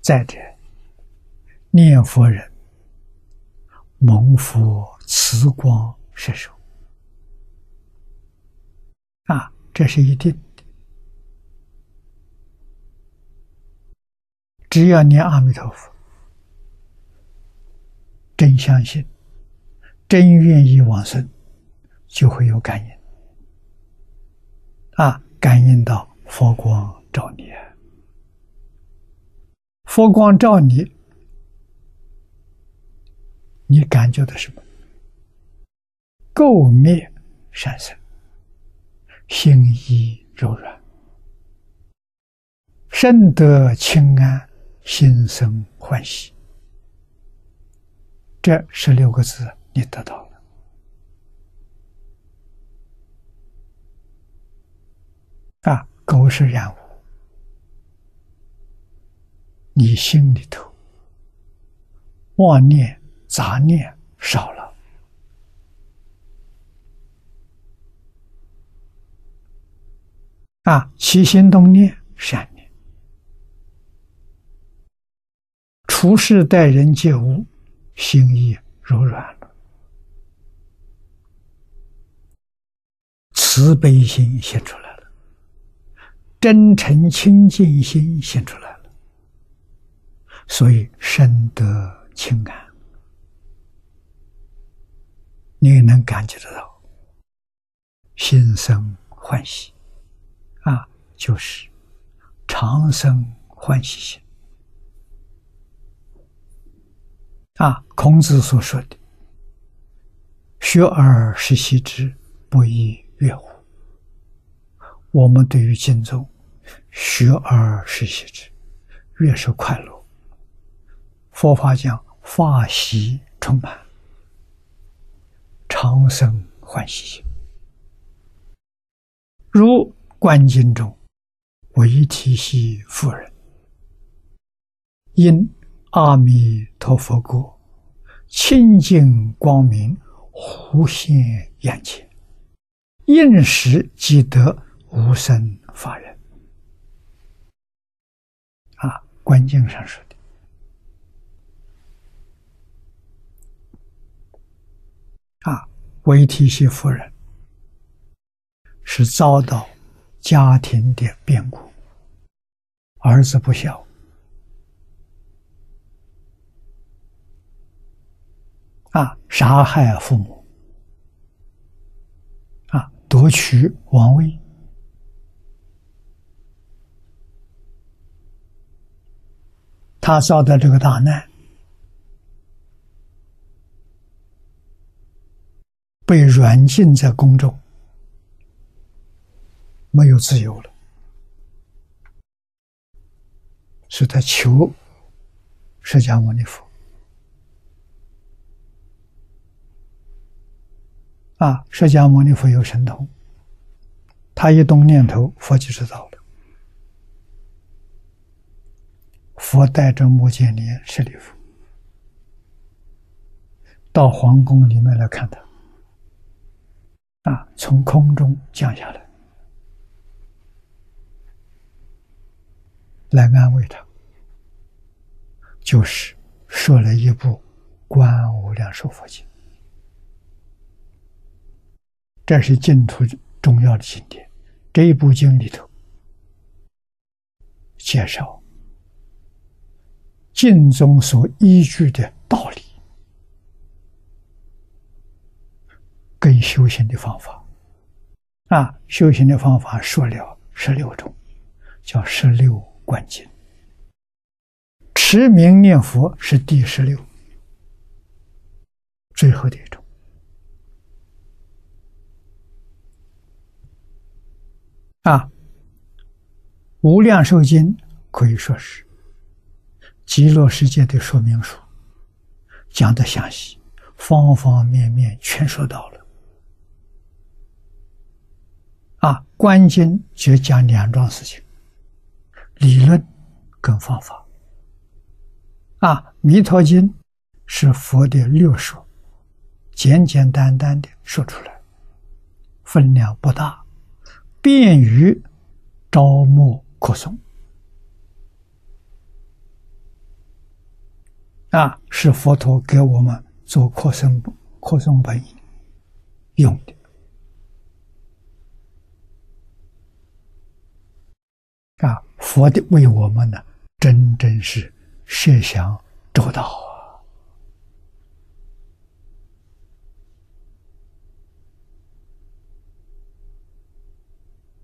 再者，念佛人蒙佛慈光摄受啊，这是一定的。只要念阿弥陀佛，真相信，真愿意往生，就会有感应啊，感应到佛光照你。啊佛光照你，你感觉到什么？垢灭善生，心意柔软，深得清安，心生欢喜。这十六个字，你得到了啊！狗是染污。你心里头妄念、杂念少了啊，起心动念善念，处事待人接物，心意柔软了，慈悲心现出来了，真诚清净心现出来了。所以深得清安，你也能感觉得到，心生欢喜，啊，就是长生欢喜心。啊，孔子所说的“学而时习之，不亦乐乎”，我们对于经宗，学而时习之，越是快乐。佛法讲法喜充满，长生欢喜心。如观经中，唯提系夫人，因阿弥陀佛国清净光明忽现眼前，应时即得无生法忍。啊，观经上说。啊，维提西夫人是遭到家庭的变故，儿子不孝，啊，杀害父母，啊，夺取王位，他遭的这个大难。被软禁在宫中，没有自由了，是他求释迦牟尼佛啊！释迦牟尼佛有神通，他一动念头，佛就知道了。佛带着目犍连、舍利弗到皇宫里面来看他。啊！从空中降下来，来安慰他，就是说了一部《观无量寿佛经》，这是净土重要的经典。这一部经里头介绍净中所依据的道理。修行的方法，啊，修行的方法说了十六种，叫十六观经。持名念佛是第十六，最后的一种。啊，无量寿经可以说是极乐世界的说明书，讲的详细，方方面面全说到了。啊，观经就讲两桩事情：理论跟方法。啊，弥陀经是佛的六说，简简单单的说出来，分量不大，便于招募可诵。啊，是佛陀给我们做扩生扩生本用的。啊，佛的为我们呢，真正是设想周到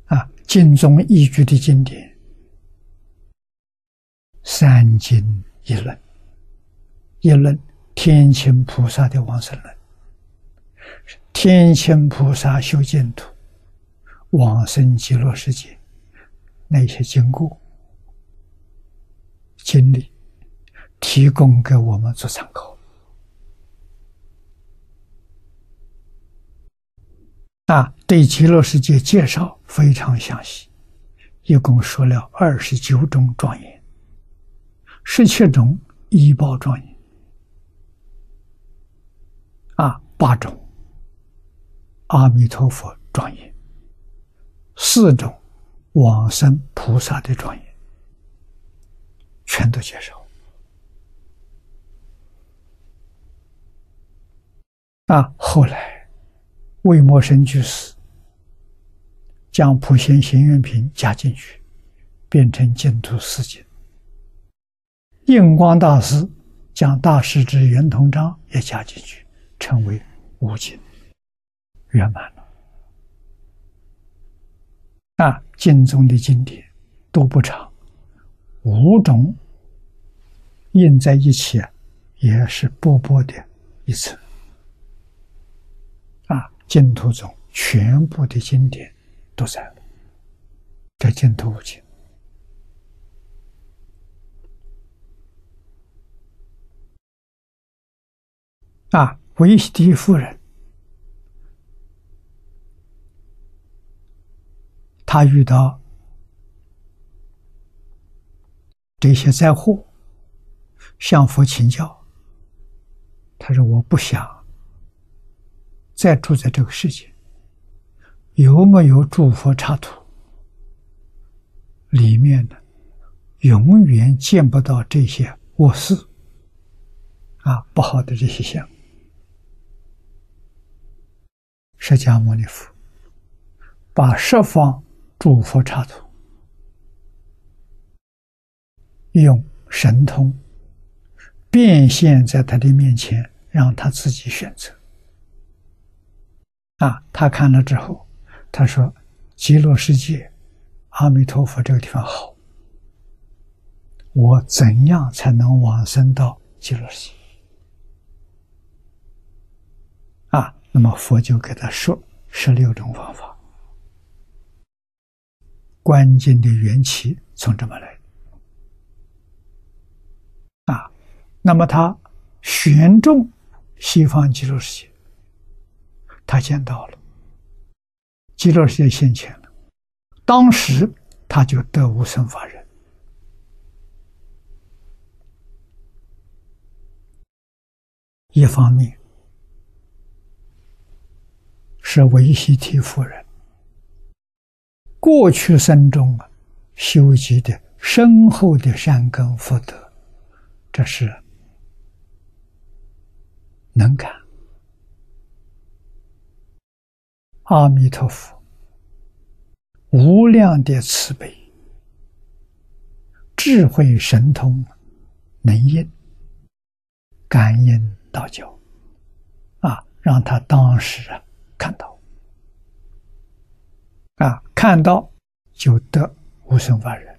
啊！啊，经中依据的经典，三经一论，一论天亲菩萨的往生论，天亲菩萨修净土，往生极乐世界。那些经过、经历，提供给我们做参考。啊，对极乐世界介绍非常详细，一共说了二十九种庄严，十七种医报庄严，啊，八种阿弥陀佛庄严，四种。往生菩萨的庄严，全都接受。啊，后来魏默生居士将普贤行愿品加进去，变成净土四经。印光大师将大师之圆通章也加进去，成为五经，圆满啊，经中的经典都不长，五种印在一起，也是薄薄的一层。啊，净土中全部的经典都在了，这净土五经。啊，维西蒂夫人。他遇到这些灾祸，向佛请教。他说：“我不想再住在这个世界，有没有诸佛刹土？里面呢，永远见不到这些卧室啊，不好的这些相。”释迦牟尼佛把十方。诸佛刹土，用神通变现在他的面前，让他自己选择。啊，他看了之后，他说：“极乐世界，阿弥陀佛这个地方好，我怎样才能往生到极乐世界？”啊，那么佛就给他说十六种方法。关键的缘起从这么来啊，那么他选中西方极乐世界，他见到了极乐世界现前了，当时他就得无生法忍。一方面是维西提夫人。过去生中啊，修集的深厚的善根福德，这是能感。阿弥陀佛，无量的慈悲、智慧、神通，能应感应道教啊，让他当时啊看到。啊，看到就得无生法忍。